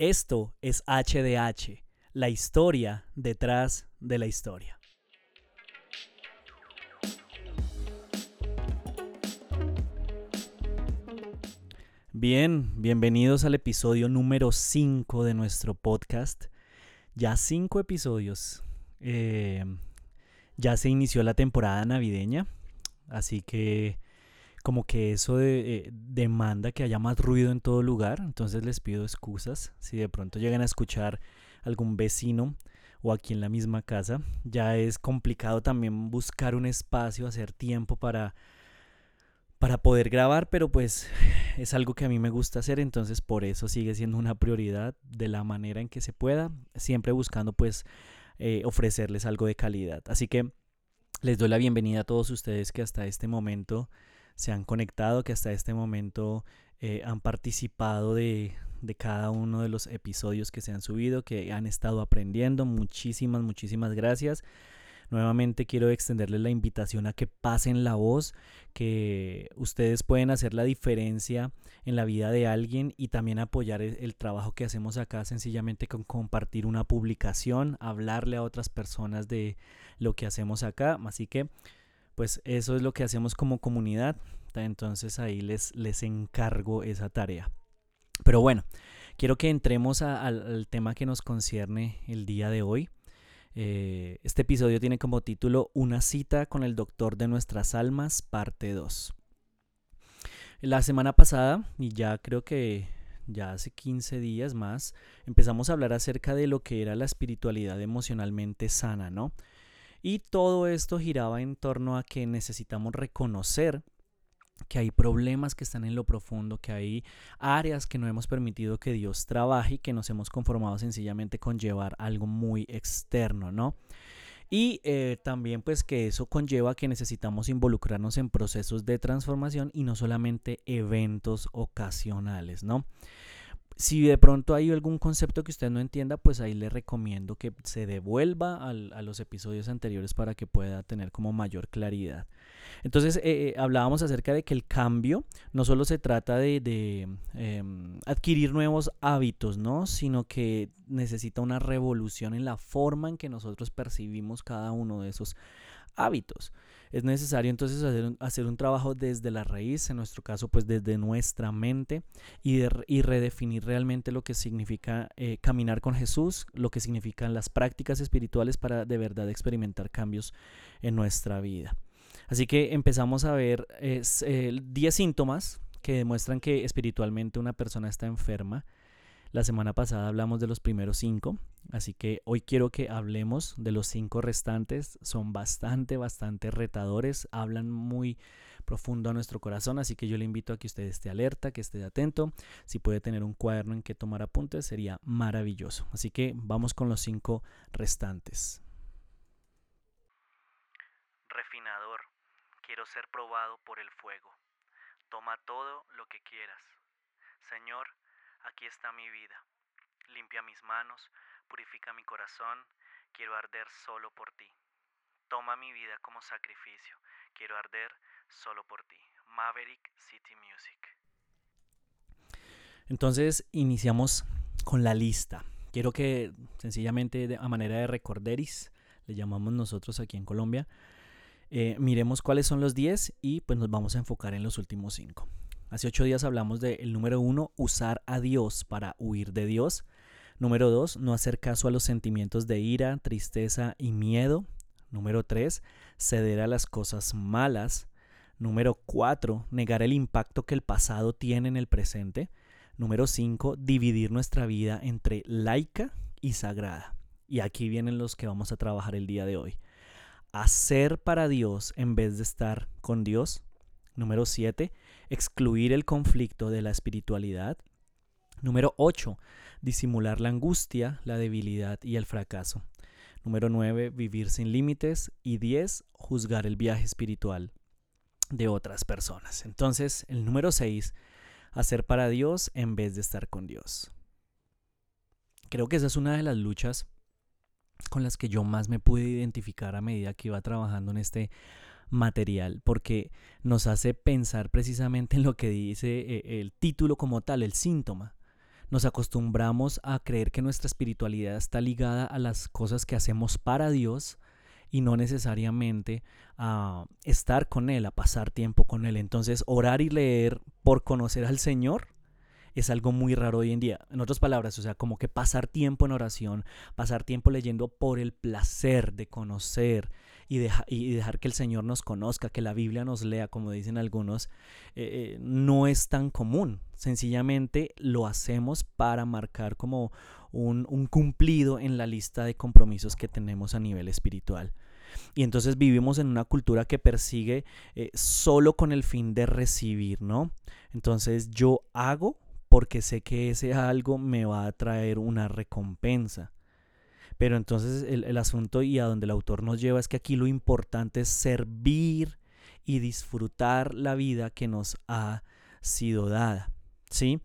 Esto es HDH, la historia detrás de la historia. Bien, bienvenidos al episodio número 5 de nuestro podcast. Ya cinco episodios. Eh, ya se inició la temporada navideña, así que como que eso eh, demanda que haya más ruido en todo lugar, entonces les pido excusas si de pronto llegan a escuchar algún vecino o aquí en la misma casa, ya es complicado también buscar un espacio, hacer tiempo para para poder grabar, pero pues es algo que a mí me gusta hacer, entonces por eso sigue siendo una prioridad de la manera en que se pueda, siempre buscando pues eh, ofrecerles algo de calidad. Así que les doy la bienvenida a todos ustedes que hasta este momento se han conectado, que hasta este momento eh, han participado de, de cada uno de los episodios que se han subido, que han estado aprendiendo. Muchísimas, muchísimas gracias. Nuevamente quiero extenderles la invitación a que pasen la voz, que ustedes pueden hacer la diferencia en la vida de alguien y también apoyar el, el, trabajo que hacemos acá sencillamente con compartir una publicación, hablarle a otras personas de lo que hacemos acá. Así que pues eso es lo que hacemos como comunidad. Entonces ahí les, les encargo esa tarea. Pero bueno, quiero que entremos al, tema que nos concierne el día de hoy. Eh, este episodio tiene como título Una cita con el doctor de nuestras almas, parte 2. La semana pasada, y ya creo que ya hace 15 días más, empezamos a hablar acerca de lo que era la espiritualidad emocionalmente sana, ¿no? Y todo esto giraba en torno a que necesitamos reconocer que hay problemas que están en lo profundo, que hay áreas que no hemos permitido que Dios trabaje y que nos hemos conformado sencillamente con llevar algo muy externo, ¿no? Y eh, también pues que eso conlleva que necesitamos involucrarnos en procesos de transformación y no solamente eventos ocasionales, ¿no? Si de pronto hay algún concepto que usted no entienda, pues ahí le recomiendo que se devuelva al, a los episodios anteriores para que pueda tener como mayor claridad. Entonces eh, eh, hablábamos acerca de que el cambio no solo se trata de, de eh, adquirir nuevos hábitos, ¿no? Sino que necesita una revolución en la forma en que nosotros percibimos cada uno de esos hábitos. Es necesario entonces hacer un, hacer un trabajo desde la raíz, en nuestro caso pues desde nuestra mente y, y redefinir realmente lo que significa eh, caminar con Jesús, lo que significan las prácticas espirituales para de verdad experimentar cambios en nuestra vida. Así que empezamos a ver 10 eh, síntomas que demuestran que espiritualmente una persona está enferma. La semana pasada hablamos de los primeros cinco, así que hoy quiero que hablemos de los cinco restantes. Son bastante, bastante retadores, hablan muy profundo a nuestro corazón, así que yo le invito a que usted esté alerta, que esté atento. Si puede tener un cuaderno en que tomar apuntes, sería maravilloso. Así que vamos con los cinco restantes. Refinador, quiero ser probado por el fuego. Toma todo lo que quieras. Señor, Aquí está mi vida. Limpia mis manos, purifica mi corazón, quiero arder solo por ti. Toma mi vida como sacrificio, quiero arder solo por ti. Maverick City Music. Entonces iniciamos con la lista. Quiero que sencillamente a manera de recorderis, le llamamos nosotros aquí en Colombia, eh, miremos cuáles son los 10 y pues nos vamos a enfocar en los últimos 5. Hace ocho días hablamos del número uno, usar a Dios para huir de Dios. Número dos, no hacer caso a los sentimientos de ira, tristeza y miedo. Número tres, ceder a las cosas malas. Número cuatro, negar el impacto que el pasado tiene en el presente. Número cinco, dividir nuestra vida entre laica y sagrada. Y aquí vienen los que vamos a trabajar el día de hoy. Hacer para Dios en vez de estar con Dios. Número 7. Excluir el conflicto de la espiritualidad. Número 8. Disimular la angustia, la debilidad y el fracaso. Número 9. Vivir sin límites. Y 10. Juzgar el viaje espiritual de otras personas. Entonces, el número 6. Hacer para Dios en vez de estar con Dios. Creo que esa es una de las luchas con las que yo más me pude identificar a medida que iba trabajando en este material, porque nos hace pensar precisamente en lo que dice eh, el título como tal, el síntoma. nos acostumbramos a creer que nuestra espiritualidad está ligada a las cosas que hacemos para Dios y no necesariamente a estar con Él, a pasar tiempo con Él. Entonces, orar y leer por conocer al Señor es algo muy raro hoy en día. En otras palabras, o sea, como que pasar tiempo en oración, pasar tiempo leyendo por el placer de conocer y, dejar que el Señor nos conozca, que la Biblia nos lea, como dicen algunos, eh, eh, no es tan común. Sencillamente lo hacemos para marcar como un, cumplido en la lista de compromisos que tenemos a nivel espiritual. Y entonces vivimos en una cultura que persigue eh, solo con el fin de recibir, ¿no? Entonces yo hago porque sé que ese algo me va a traer una recompensa. Pero entonces el, asunto y a donde el autor nos lleva es que aquí lo importante es servir y disfrutar la vida que nos ha sido dada. ¿Sí?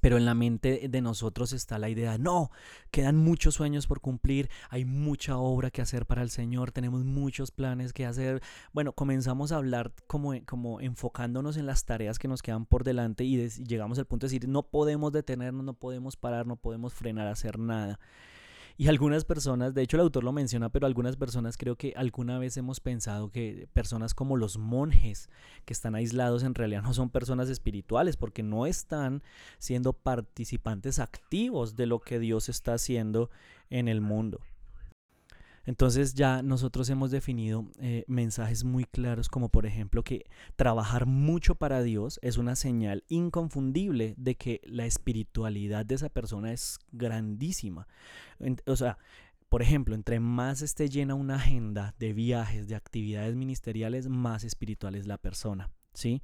Pero en la mente de nosotros está la idea, no, quedan muchos sueños por cumplir, hay mucha obra que hacer para el Señor, tenemos muchos planes que hacer. Bueno, comenzamos a hablar como, como enfocándonos en las tareas que nos quedan por delante y, y llegamos al punto de decir, no podemos detenernos, no podemos parar, no podemos frenar a hacer nada. Y algunas personas, de hecho el autor lo menciona, pero algunas personas creo que alguna vez hemos pensado que personas como los monjes que están aislados en realidad no son personas espirituales porque no están siendo participantes activos de lo que Dios está haciendo en el mundo. Entonces ya nosotros hemos definido eh, mensajes muy claros como por ejemplo que trabajar mucho para Dios es una señal inconfundible de que la espiritualidad de esa persona es grandísima. O sea, por ejemplo, entre más esté llena una agenda de viajes, de actividades ministeriales, más espiritual es la persona. ¿sí?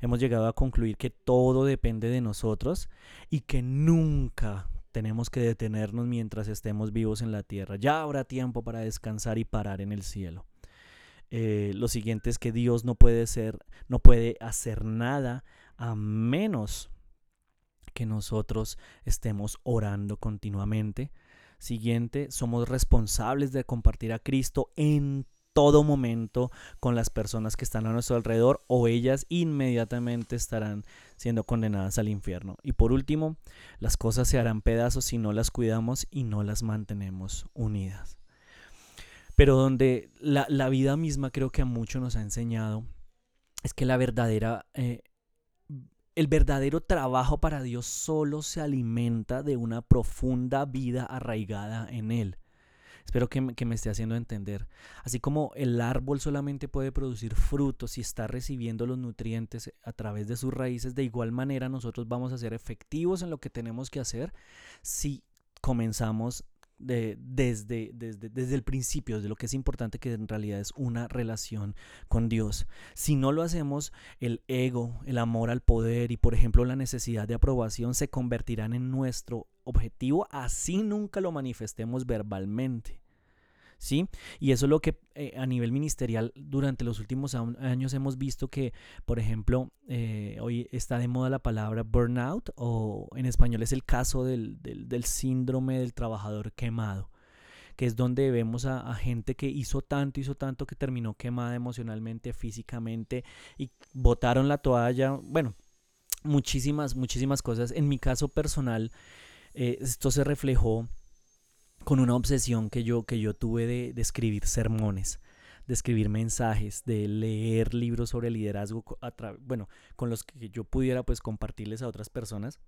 Hemos llegado a concluir que todo depende de nosotros y que nunca tenemos que detenernos mientras estemos vivos en la tierra. Ya habrá tiempo para descansar y parar en el cielo. Eh, lo siguiente es que Dios no puede ser, no puede hacer nada a menos que nosotros estemos orando continuamente. Siguiente, somos responsables de compartir a Cristo en todo momento con las personas que están a nuestro alrededor o ellas inmediatamente estarán siendo condenadas al infierno. Y por último, las cosas se harán pedazos si no las cuidamos y no las mantenemos unidas. Pero donde la, vida misma creo que a muchos nos ha enseñado es que la verdadera... Eh, el verdadero trabajo para Dios solo se alimenta de una profunda vida arraigada en Él. Espero que, me esté haciendo entender. Así como el árbol solamente puede producir frutos si está recibiendo los nutrientes a través de sus raíces, de igual manera nosotros vamos a ser efectivos en lo que tenemos que hacer si comenzamos desde, desde, desde el principio, de lo que es importante que en realidad es una relación con Dios. Si no lo hacemos, el ego, el amor al poder y por ejemplo la necesidad de aprobación se convertirán en nuestro objetivo, así nunca lo manifestemos verbalmente. ¿Sí? Y eso es lo que eh, a nivel ministerial durante los últimos años hemos visto que, por ejemplo, eh, hoy está de moda la palabra burnout o en español es el caso del, síndrome del trabajador quemado que es donde vemos a, gente que hizo tanto, hizo tanto que terminó quemada emocionalmente, físicamente y botaron la toalla. Bueno, muchísimas, muchísimas cosas. En mi caso personal, eh, esto se reflejó con una obsesión que yo, que yo tuve de, escribir sermones, de escribir mensajes, de leer libros sobre liderazgo, bueno, con los que yo pudiera pues compartirles a otras personas.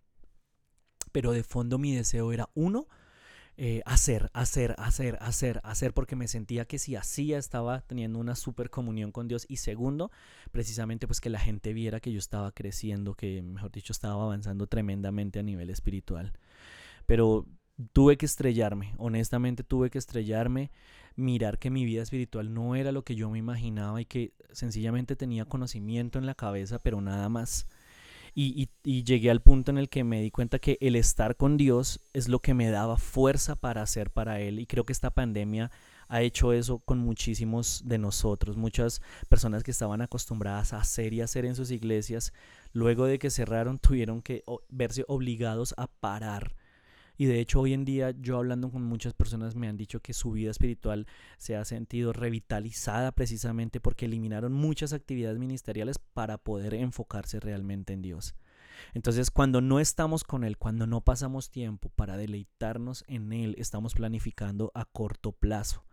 Pero de fondo mi deseo era uno, eh, hacer, hacer, hacer, hacer, hacer, porque me sentía que si hacía estaba teniendo una super comunión con Dios. Y segundo, precisamente pues que la gente viera que yo estaba creciendo, que mejor dicho estaba avanzando tremendamente a nivel espiritual. Pero tuve que estrellarme, honestamente tuve que estrellarme, mirar que mi vida espiritual no era lo que yo me imaginaba y que sencillamente tenía conocimiento en la cabeza, pero nada más. Y, llegué al punto en el que me di cuenta que el estar con Dios es lo que me daba fuerza para hacer para Él. Y creo que esta pandemia ha hecho eso con muchísimos de nosotros. Muchas personas que estaban acostumbradas a hacer y hacer en sus iglesias, luego de que cerraron, tuvieron que verse obligados a parar y de hecho hoy en día yo hablando con muchas personas me han dicho que su vida espiritual se ha sentido revitalizada precisamente porque eliminaron muchas actividades ministeriales para poder enfocarse realmente en Dios. Entonces, cuando no estamos con Él, cuando no pasamos tiempo para deleitarnos en Él, estamos planificando a corto plazo.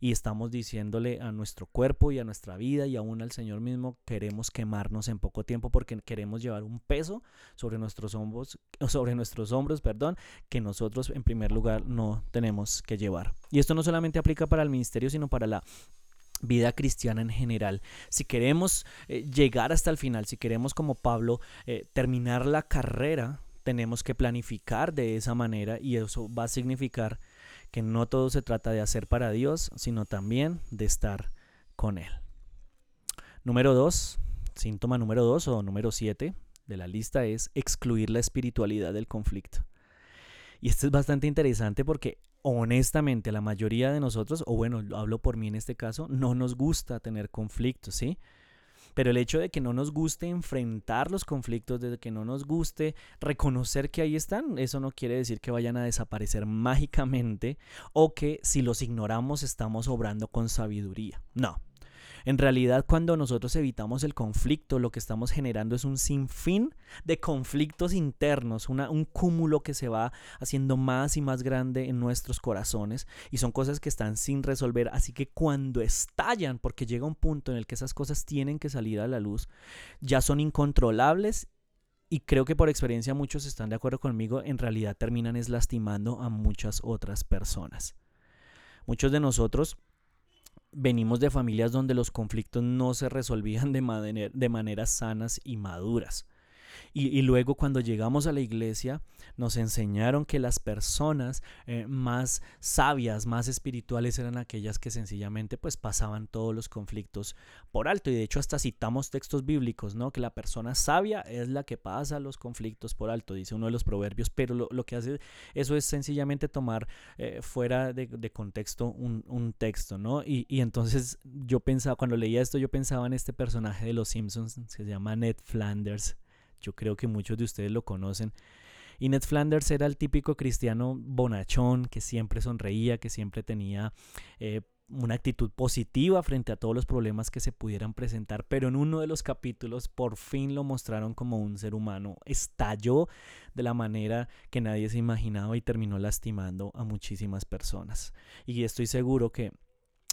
Y estamos diciéndole a nuestro cuerpo y a nuestra vida y aún al Señor mismo, queremos quemarnos en poco tiempo porque queremos llevar un peso sobre nuestros hombros, sobre nuestros hombros, perdón, que nosotros en primer lugar no tenemos que llevar. Y esto no solamente aplica para el ministerio, sino para la vida cristiana en general. Si queremos eh, llegar hasta el final, si queremos como Pablo eh, terminar la carrera, tenemos que planificar de esa manera y eso va a significar que no todo se trata de hacer para Dios, sino también de estar con Él. Número dos, síntoma número dos o número siete de la lista es excluir la espiritualidad del conflicto. Y esto es bastante interesante porque honestamente la mayoría de nosotros, o bueno, hablo por mí en este caso, no nos gusta tener conflictos, ¿sí? Pero el hecho de que no nos guste enfrentar los conflictos, de que no nos guste reconocer que ahí están, eso no quiere decir que vayan a desaparecer mágicamente o que si los ignoramos estamos obrando con sabiduría. No, en realidad, cuando nosotros evitamos el conflicto, lo que estamos generando es un sinfín de conflictos internos, un cúmulo que se va haciendo más y más grande en nuestros corazones y son cosas que están sin resolver. Así que cuando estallan, porque llega un punto en el que esas cosas tienen que salir a la luz, ya son incontrolables y creo que por experiencia muchos están de acuerdo conmigo, en realidad terminan es lastimando a muchas otras personas. Muchos de nosotros venimos de familias donde los conflictos no se resolvían de, de maneras sanas y maduras. Y, luego cuando llegamos a la iglesia nos enseñaron que las personas eh, más sabias, más espirituales eran aquellas que sencillamente pues pasaban todos los conflictos por alto. Y de hecho hasta citamos textos bíblicos, ¿no? Que la persona sabia es la que pasa los conflictos por alto, dice uno de los proverbios. Pero lo, que hace eso es sencillamente tomar eh, fuera de, contexto un, texto, ¿no? Y, y entonces yo pensaba, cuando leía esto, yo pensaba en este personaje de Los Simpsons, que se llama Ned Flanders yo creo que muchos de ustedes lo conocen. Y Ned Flanders era el típico cristiano bonachón que siempre sonreía, que siempre tenía eh, una actitud positiva frente a todos los problemas que se pudieran presentar, pero en uno de los capítulos por fin lo mostraron como un ser humano. Estalló de la manera que nadie se imaginaba y terminó lastimando a muchísimas personas. Y estoy seguro que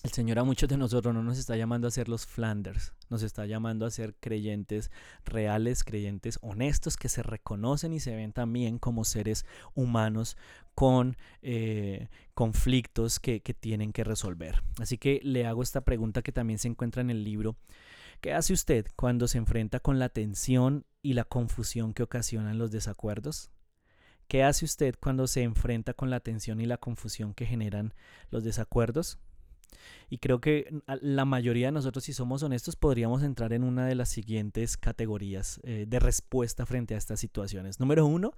el Señor a muchos de nosotros no nos está llamando a ser los Flanders, nos está llamando a ser creyentes reales, creyentes honestos, que se reconocen y se ven también como seres humanos con eh, conflictos que, que tienen que resolver. Así que le hago esta pregunta que también se encuentra en el libro. ¿Qué hace usted cuando se enfrenta con la tensión y la confusión que ocasionan los desacuerdos? ¿Qué hace usted cuando se enfrenta con la tensión y la confusión que generan los desacuerdos? Y creo que la mayoría de nosotros, si somos honestos, podríamos entrar en una de las siguientes categorías eh, de respuesta frente a estas situaciones. Número uno,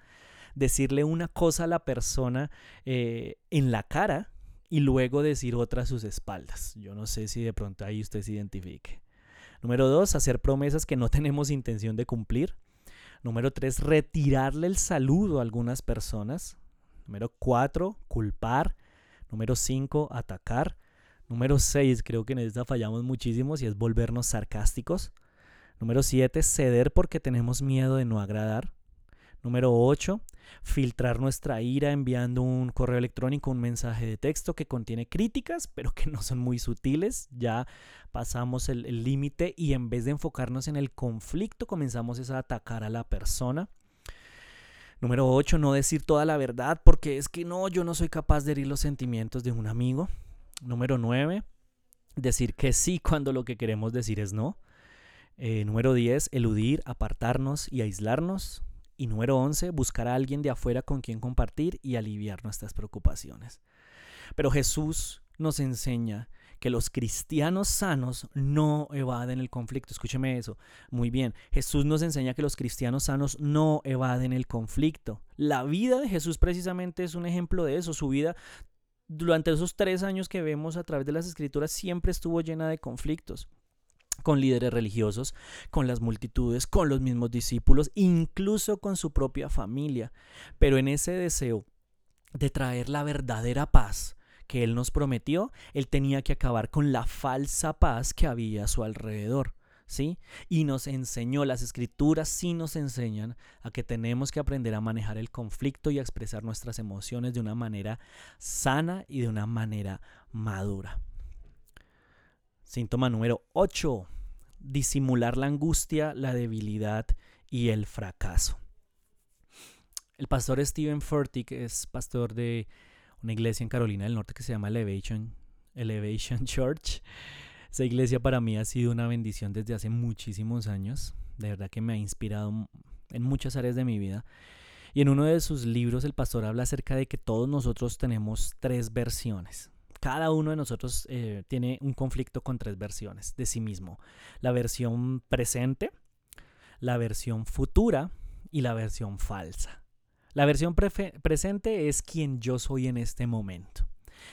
decirle una cosa a la persona eh, en la cara y luego decir otra a sus espaldas. Yo no sé si de pronto ahí usted se identifique. Número dos, hacer promesas que no tenemos intención de cumplir. Número tres, retirarle el saludo a algunas personas. Número cuatro, culpar. Número cinco, atacar. Número 6, creo que en esta fallamos muchísimo, y es volvernos sarcásticos. Número 7, ceder porque tenemos miedo de no agradar. Número 8, filtrar nuestra ira enviando un correo electrónico, un mensaje de texto que contiene críticas, pero que no son muy sutiles. Ya pasamos el límite y en vez de enfocarnos en el conflicto, comenzamos a atacar a la persona. Número 8, no decir toda la verdad porque es que no, yo no soy capaz de herir los sentimientos de un amigo. Número 9, decir que sí cuando lo que queremos decir es no. Eh, número 10, eludir, apartarnos y aislarnos. Y número 11, buscar a alguien de afuera con quien compartir y aliviar nuestras preocupaciones. Pero Jesús nos enseña que los cristianos sanos no evaden el conflicto. Escúcheme eso. Muy bien. Jesús nos enseña que los cristianos sanos no evaden el conflicto. La vida de Jesús precisamente es un ejemplo de eso. Su vida durante esos tres años que vemos a través de las escrituras siempre estuvo llena de conflictos con líderes religiosos, con las multitudes, con los mismos discípulos, incluso con su propia familia. Pero en ese deseo de traer la verdadera paz que Él nos prometió, Él tenía que acabar con la falsa paz que había a su alrededor. ¿Sí? Y nos enseñó, las escrituras sí nos enseñan a que tenemos que aprender a manejar el conflicto y a expresar nuestras emociones de una manera sana y de una manera madura. Síntoma número 8. Disimular la angustia, la debilidad y el fracaso. El pastor Steven Furtick es pastor de una iglesia en Carolina del Norte que se llama Elevation, Elevation Church. Esa iglesia para mí ha sido una bendición desde hace muchísimos años. De verdad que me ha inspirado en muchas áreas de mi vida. Y en uno de sus libros el pastor habla acerca de que todos nosotros tenemos tres versiones. Cada uno de nosotros eh, tiene un conflicto con tres versiones de sí mismo. La versión presente, la versión futura y la versión falsa. La versión presente es quien yo soy en este momento.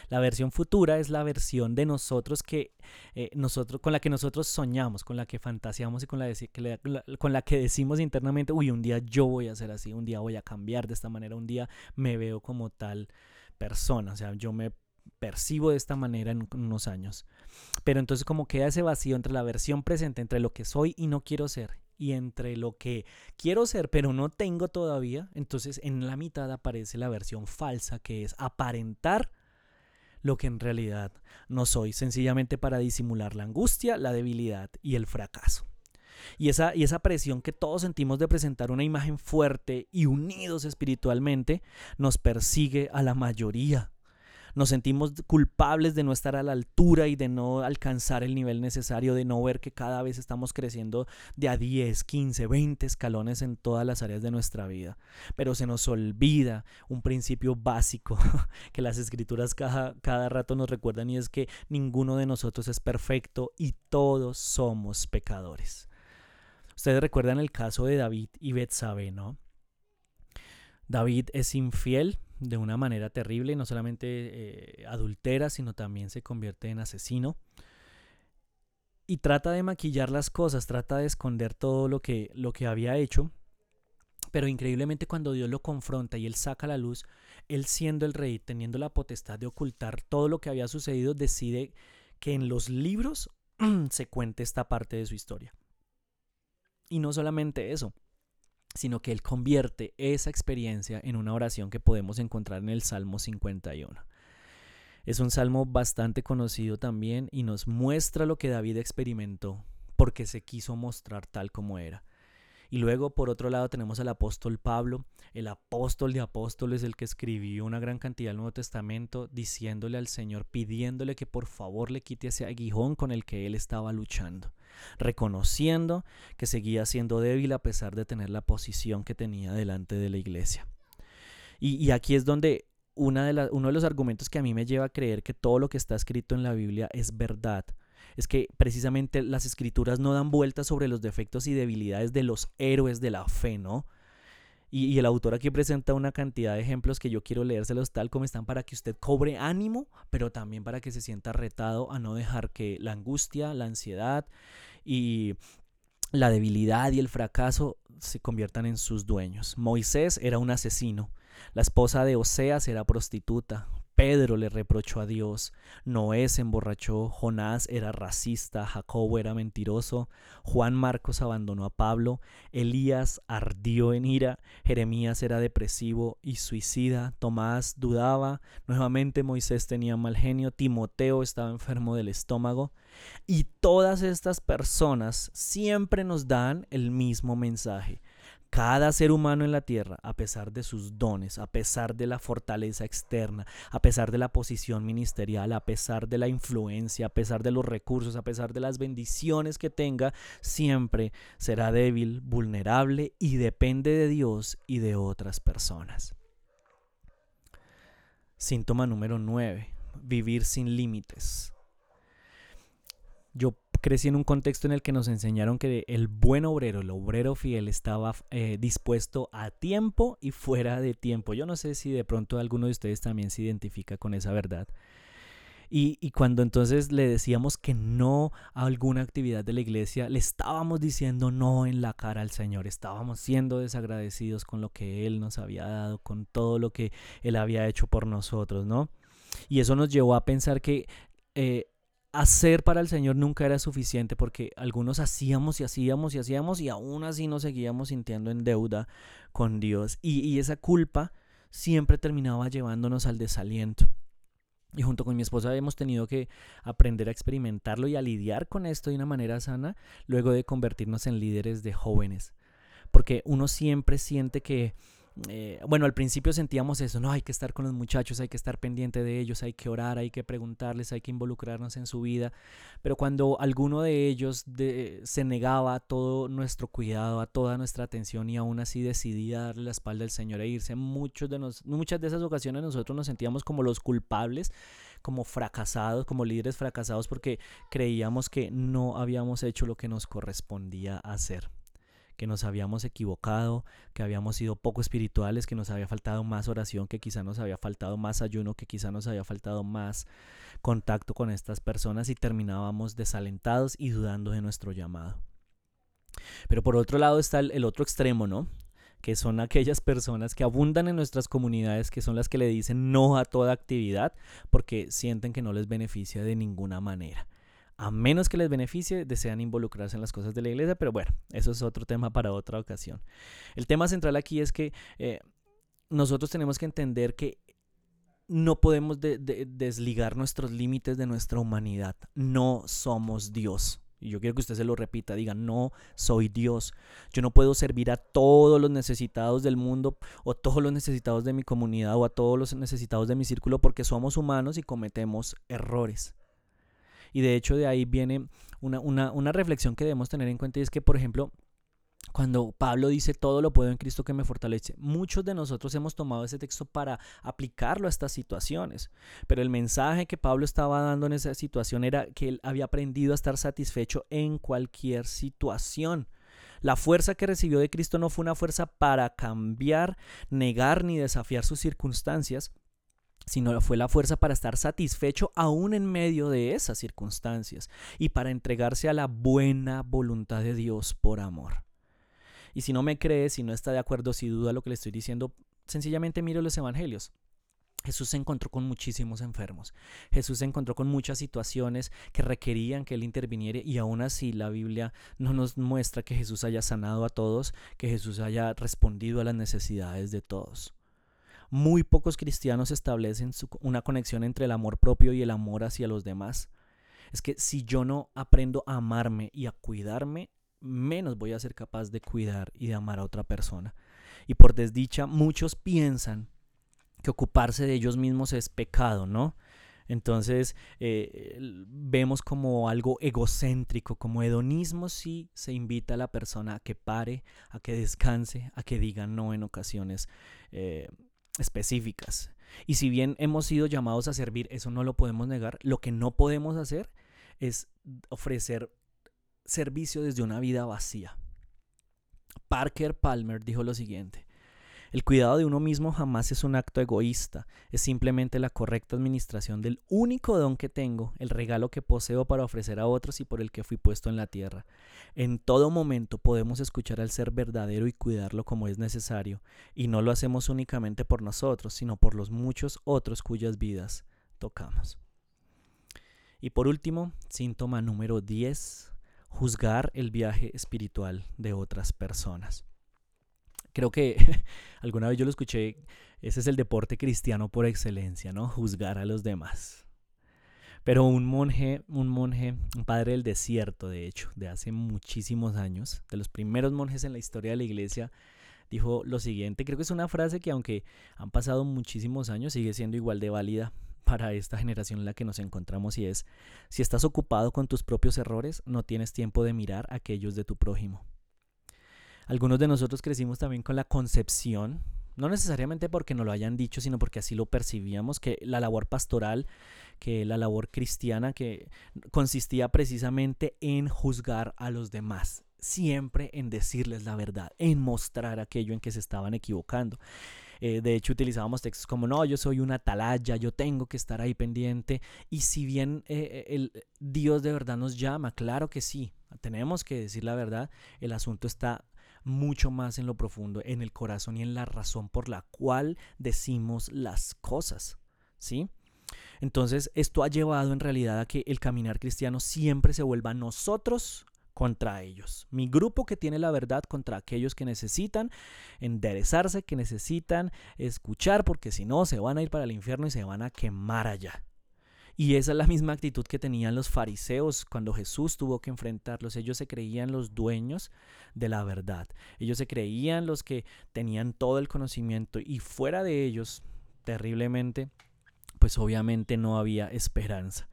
La versión futura es la versión de nosotros que eh, nosotros con la que nosotros soñamos, con la que fantaseamos y con la, que con la que decimos internamente, uy, un día yo voy a ser así, un día voy a cambiar de esta manera, un día me veo como tal persona, o sea, yo me percibo de esta manera en unos años. Pero entonces como queda ese vacío entre la versión presente, entre lo que soy y no quiero ser, y entre lo que quiero ser pero no tengo todavía, entonces en la mitad aparece la versión falsa que es aparentar lo que en realidad no soy, sencillamente para disimular la angustia, la debilidad y el fracaso. Y esa, y esa presión que todos sentimos de presentar una imagen fuerte y unidos espiritualmente nos persigue a la mayoría nos sentimos culpables de no estar a la altura y de no alcanzar el nivel necesario, de no ver que cada vez estamos creciendo de a 10, 15, 20 escalones en todas las áreas de nuestra vida. Pero se nos olvida un principio básico que las escrituras cada, cada rato nos recuerdan y es que ninguno de nosotros es perfecto y todos somos pecadores. Ustedes recuerdan el caso de David y Betsabé, ¿no? David es infiel de una manera terrible, no solamente eh, adultera, sino también se convierte en asesino. Y trata de maquillar las cosas, trata de esconder todo lo que, lo que había hecho. Pero increíblemente cuando Dios lo confronta y él saca la luz, él siendo el rey, teniendo la potestad de ocultar todo lo que había sucedido, decide que en los libros se cuente esta parte de su historia. Y no solamente eso, sino que Él convierte esa experiencia en una oración que podemos encontrar en el Salmo 51. Es un salmo bastante conocido también y nos muestra lo que David experimentó porque se quiso mostrar tal como era. Y luego, por otro lado, tenemos al apóstol Pablo, el apóstol de apóstoles, el que escribió una gran cantidad del Nuevo Testamento, diciéndole al Señor, pidiéndole que por favor le quite ese aguijón con el que él estaba luchando, reconociendo que seguía siendo débil a pesar de tener la posición que tenía delante de la iglesia. Y, aquí es donde una uno de los argumentos que a mí me lleva a creer que todo lo que está escrito en la Biblia es verdad es que precisamente las escrituras no dan vueltas sobre los defectos y debilidades de los héroes de la fe, ¿no? Y, el autor aquí presenta una cantidad de ejemplos que yo quiero leérselos tal como están para que usted cobre ánimo, pero también para que se sienta retado a no dejar que la angustia, la ansiedad y la debilidad y el fracaso se conviertan en sus dueños. Moisés era un asesino. La esposa de Oseas era prostituta. Pedro le reprochó a Dios, Noé se emborrachó, Jonás era racista, Jacobo era mentiroso, Juan Marcos abandonó a Pablo, Elías ardió en ira, Jeremías era depresivo y suicida, Tomás dudaba, nuevamente Moisés tenía mal genio, Timoteo estaba enfermo del estómago, y todas estas personas siempre nos dan el mismo mensaje. Cada ser humano en la tierra, a pesar de sus dones, a pesar de la fortaleza externa, a pesar de la posición ministerial, a pesar de la influencia, a pesar de los recursos, a pesar de las bendiciones que tenga, siempre será débil, vulnerable y depende de Dios y de otras personas. Síntoma número 9. Vivir sin límites. Yo crecí en un contexto en el que nos enseñaron que el buen obrero, el obrero fiel, estaba eh, dispuesto a tiempo y fuera de tiempo. Yo no sé si de pronto alguno de ustedes también se identifica con esa verdad. Y, cuando entonces le decíamos que no a alguna actividad de la iglesia, le estábamos diciendo no en la cara al Señor, estábamos siendo desagradecidos con lo que Él nos había dado, con todo lo que Él había hecho por nosotros, ¿no? Y eso nos llevó a pensar que eh, hacer para el Señor nunca era suficiente porque algunos hacíamos y hacíamos y hacíamos y aún así nos seguíamos sintiendo en deuda con Dios. Y, y esa culpa siempre terminaba llevándonos al desaliento. Y junto con mi esposa hemos tenido que aprender a experimentarlo y a lidiar con esto de una manera sana luego de convertirnos en líderes de jóvenes. Porque uno siempre siente que eh, bueno, al principio sentíamos eso, no, hay que estar con los muchachos, hay que estar pendiente de ellos, hay que orar, hay que preguntarles, hay que involucrarnos en su vida, pero cuando alguno de ellos se negaba a todo nuestro cuidado, a toda nuestra atención y aún así decidía darle la espalda al Señor e irse, muchos de muchas de esas ocasiones nosotros nos sentíamos como los culpables, como fracasados, como líderes fracasados porque creíamos que no habíamos hecho lo que nos correspondía hacer que nos habíamos equivocado, que habíamos sido poco espirituales, que nos había faltado más oración, que quizá nos había faltado más ayuno, que quizá nos había faltado más contacto con estas personas y terminábamos desalentados y dudando de nuestro llamado. Pero por otro lado está el, otro extremo, ¿no? que son aquellas personas que abundan en nuestras comunidades, que son las que le dicen no a toda actividad porque sienten que no les beneficia de ninguna manera a menos que les beneficie, desean involucrarse en las cosas de la iglesia, pero bueno, eso es otro tema para otra ocasión. El tema central aquí es que eh, nosotros tenemos que entender que no podemos desligar nuestros límites de nuestra humanidad. No somos Dios. Y yo quiero que usted se lo repita, diga, no soy Dios. Yo no puedo servir a todos los necesitados del mundo o todos los necesitados de mi comunidad o a todos los necesitados de mi círculo porque somos humanos y cometemos errores. Y de hecho de ahí viene una, una, reflexión que debemos tener en cuenta y es que, por ejemplo, cuando Pablo dice todo lo puedo en Cristo que me fortalece, muchos de nosotros hemos tomado ese texto para aplicarlo a estas situaciones, pero el mensaje que Pablo estaba dando en esa situación era que él había aprendido a estar satisfecho en cualquier situación. La fuerza que recibió de Cristo no fue una fuerza para cambiar, negar ni desafiar sus circunstancias, sino fue la fuerza para estar satisfecho aún en medio de esas circunstancias y para entregarse a la buena voluntad de Dios por amor. Y si no me cree, si no está de acuerdo, si duda lo que le estoy diciendo, sencillamente mire los evangelios. Jesús se encontró con muchísimos enfermos. Jesús se encontró con muchas situaciones que requerían que Él interviniera y aún así la Biblia no nos muestra que Jesús haya sanado a todos, que Jesús haya respondido a las necesidades de todos. Muy pocos cristianos establecen una conexión entre el amor propio y el amor hacia los demás. Es que si yo no aprendo a amarme y a cuidarme, menos voy a ser capaz de cuidar y de amar a otra persona. Y por desdicha, muchos piensan que ocuparse de ellos mismos es pecado, ¿no? Entonces eh, vemos como algo egocéntrico, como hedonismo si se invita a la persona a que pare, a que descanse, a que diga no en ocasiones. Eh, específicas. Y si bien hemos sido llamados a servir, eso no lo podemos negar, lo que no podemos hacer es ofrecer servicio desde una vida vacía. Parker Palmer dijo lo siguiente, el cuidado de uno mismo jamás es un acto egoísta, es simplemente la correcta administración del único don que tengo, el regalo que poseo para ofrecer a otros y por el que fui puesto en la tierra. En todo momento podemos escuchar al ser verdadero y cuidarlo como es necesario, y no lo hacemos únicamente por nosotros, sino por los muchos otros cuyas vidas tocamos. Y por último, síntoma número 10, juzgar el viaje espiritual de otras personas creo que alguna vez yo lo escuché, ese es el deporte cristiano por excelencia, ¿no? Juzgar a los demás. Pero un monje, un monje, un padre del desierto, de hecho, de hace muchísimos años, de los primeros monjes en la historia de la iglesia, dijo lo siguiente, creo que es una frase que aunque han pasado muchísimos años, sigue siendo igual de válida para esta generación en la que nos encontramos y es, si estás ocupado con tus propios errores, no tienes tiempo de mirar aquellos de tu prójimo. Algunos de nosotros crecimos también con la concepción, no necesariamente porque nos lo hayan dicho, sino porque así lo percibíamos, que la labor pastoral, que la labor cristiana, que consistía precisamente en juzgar a los demás, siempre en decirles la verdad, en mostrar aquello en que se estaban equivocando. Eh, de hecho, utilizábamos textos como, no, yo soy una atalaya, yo tengo que estar ahí pendiente. Y si bien eh, el Dios de verdad nos llama, claro que sí, tenemos que decir la verdad, el asunto está mucho más en lo profundo, en el corazón y en la razón por la cual decimos las cosas, ¿sí? Entonces, esto ha llevado en realidad a que el caminar cristiano siempre se vuelva nosotros contra ellos. Mi grupo que tiene la verdad contra aquellos que necesitan enderezarse, que necesitan escuchar, porque si no, se van a ir para el infierno y se van a quemar allá. Y esa es la misma actitud que tenían los fariseos cuando Jesús tuvo que enfrentarlos. Ellos se creían los dueños de la verdad. Ellos se creían los que tenían todo el conocimiento y fuera de ellos, terriblemente, pues obviamente no había esperanza.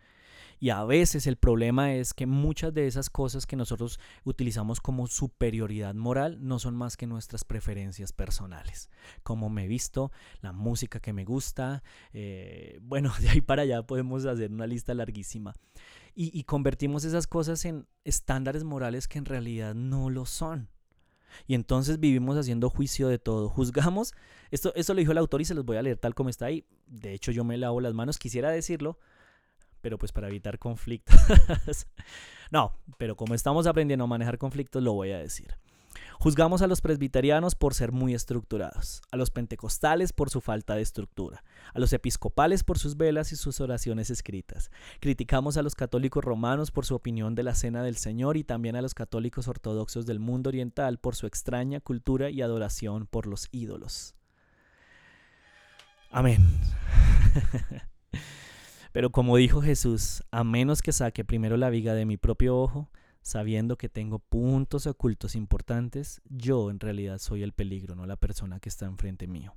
Y a veces el problema es que muchas de esas cosas que nosotros utilizamos como superioridad moral no son más que nuestras preferencias personales. Como me visto, la música que me gusta, eh, bueno, de ahí para allá podemos hacer una lista larguísima. Y, y convertimos esas cosas en estándares morales que en realidad no lo son. Y entonces vivimos haciendo juicio de todo. Juzgamos. Esto, esto lo dijo el autor y se los voy a leer tal como está ahí. De hecho, yo me lavo las manos. Quisiera decirlo, pero pues para evitar conflictos. no, pero como estamos aprendiendo a manejar conflictos, lo voy a decir. Juzgamos a los presbiterianos por ser muy estructurados, a los pentecostales por su falta de estructura, a los episcopales por sus velas y sus oraciones escritas. Criticamos a los católicos romanos por su opinión de la cena del Señor y también a los católicos ortodoxos del mundo oriental por su extraña cultura y adoración por los ídolos. Amén. Pero como dijo Jesús, a menos que saque primero la viga de mi propio ojo, sabiendo que tengo puntos ocultos importantes, yo en realidad soy el peligro, no la persona que está enfrente mío.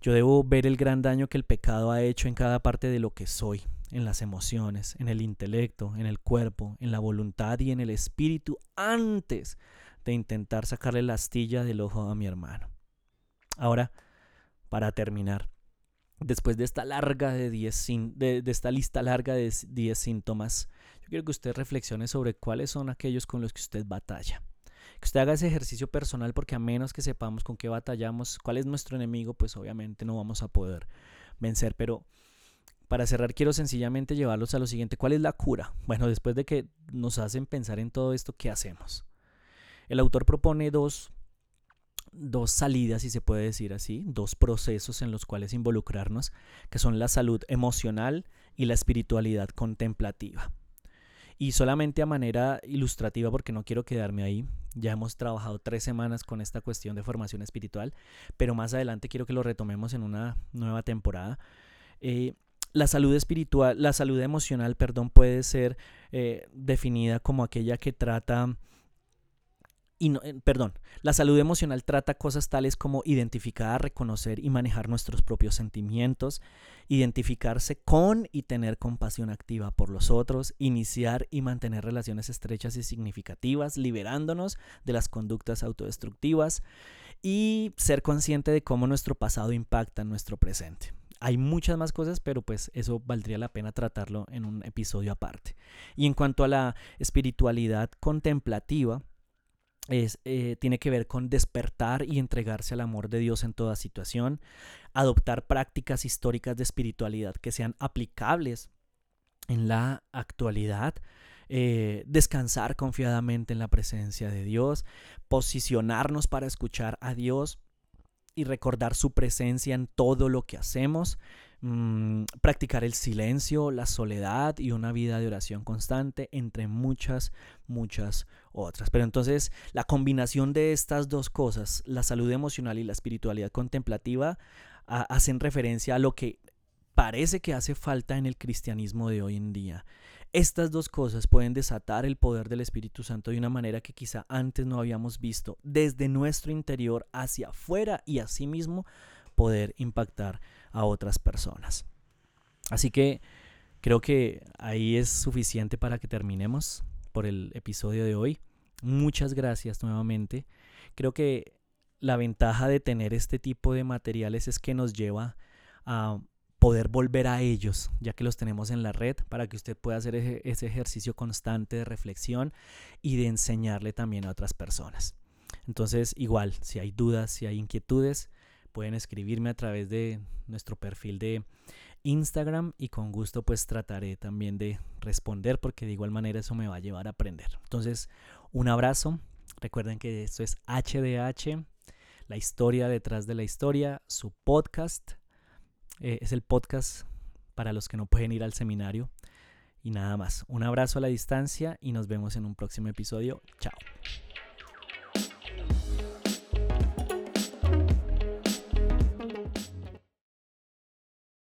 Yo debo ver el gran daño que el pecado ha hecho en cada parte de lo que soy, en las emociones, en el intelecto, en el cuerpo, en la voluntad y en el espíritu, antes de intentar sacarle la astilla del ojo a mi hermano. Ahora, para terminar, después de esta larga de, de, de esta lista larga de 10 síntomas, yo quiero que usted reflexione sobre cuáles son aquellos con los que usted batalla. Que usted haga ese ejercicio personal porque a menos que sepamos con qué batallamos, cuál es nuestro enemigo, pues obviamente no vamos a poder vencer. Pero para cerrar quiero sencillamente llevarlos a lo siguiente. ¿Cuál es la cura? Bueno, después de que nos hacen pensar en todo esto, ¿qué hacemos? El autor propone dos dos salidas, si se puede decir así, dos procesos en los cuales involucrarnos, que son la salud emocional y la espiritualidad contemplativa. Y solamente a manera ilustrativa, porque no quiero quedarme ahí, ya hemos trabajado tres semanas con esta cuestión de formación espiritual, pero más adelante quiero que lo retomemos en una nueva temporada. Eh, la salud espiritual, la salud emocional, perdón, puede ser eh, definida como aquella que trata y eh, perdón, la salud emocional trata cosas tales como identificar, reconocer y manejar nuestros propios sentimientos, identificarse con y tener compasión activa por los otros, iniciar y mantener relaciones estrechas y significativas, liberándonos de las conductas autodestructivas y ser consciente de cómo nuestro pasado impacta en nuestro presente. Hay muchas más cosas, pero pues eso valdría la pena tratarlo en un episodio aparte. Y en cuanto a la espiritualidad contemplativa, es, eh, tiene que ver con despertar y entregarse al amor de Dios en toda situación, adoptar prácticas históricas de espiritualidad que sean aplicables en la actualidad, eh, descansar confiadamente en la presencia de Dios, posicionarnos para escuchar a Dios y recordar su presencia en todo lo que hacemos, Mm, practicar el silencio, la soledad y una vida de oración constante, entre muchas, muchas otras. Pero entonces la combinación de estas dos cosas, la salud emocional y la espiritualidad contemplativa, hacen referencia a lo que parece que hace falta en el cristianismo de hoy en día. Estas dos cosas pueden desatar el poder del Espíritu Santo de una manera que quizá antes no habíamos visto, desde nuestro interior hacia afuera y asimismo poder impactar a otras personas. Así que creo que ahí es suficiente para que terminemos por el episodio de hoy. Muchas gracias nuevamente. Creo que la ventaja de tener este tipo de materiales es que nos lleva a poder volver a ellos, ya que los tenemos en la red, para que usted pueda hacer ese, ejercicio constante de reflexión y de enseñarle también a otras personas. Entonces, igual, si hay dudas, si hay inquietudes, pueden escribirme a través de nuestro perfil de Instagram y con gusto pues trataré también de responder porque de igual manera eso me va a llevar a aprender. Entonces, un abrazo. Recuerden que esto es HDH, la historia detrás de la historia, su podcast. Eh, es el podcast para los que no pueden ir al seminario. Y nada más, un abrazo a la distancia y nos vemos en un próximo episodio. Chao.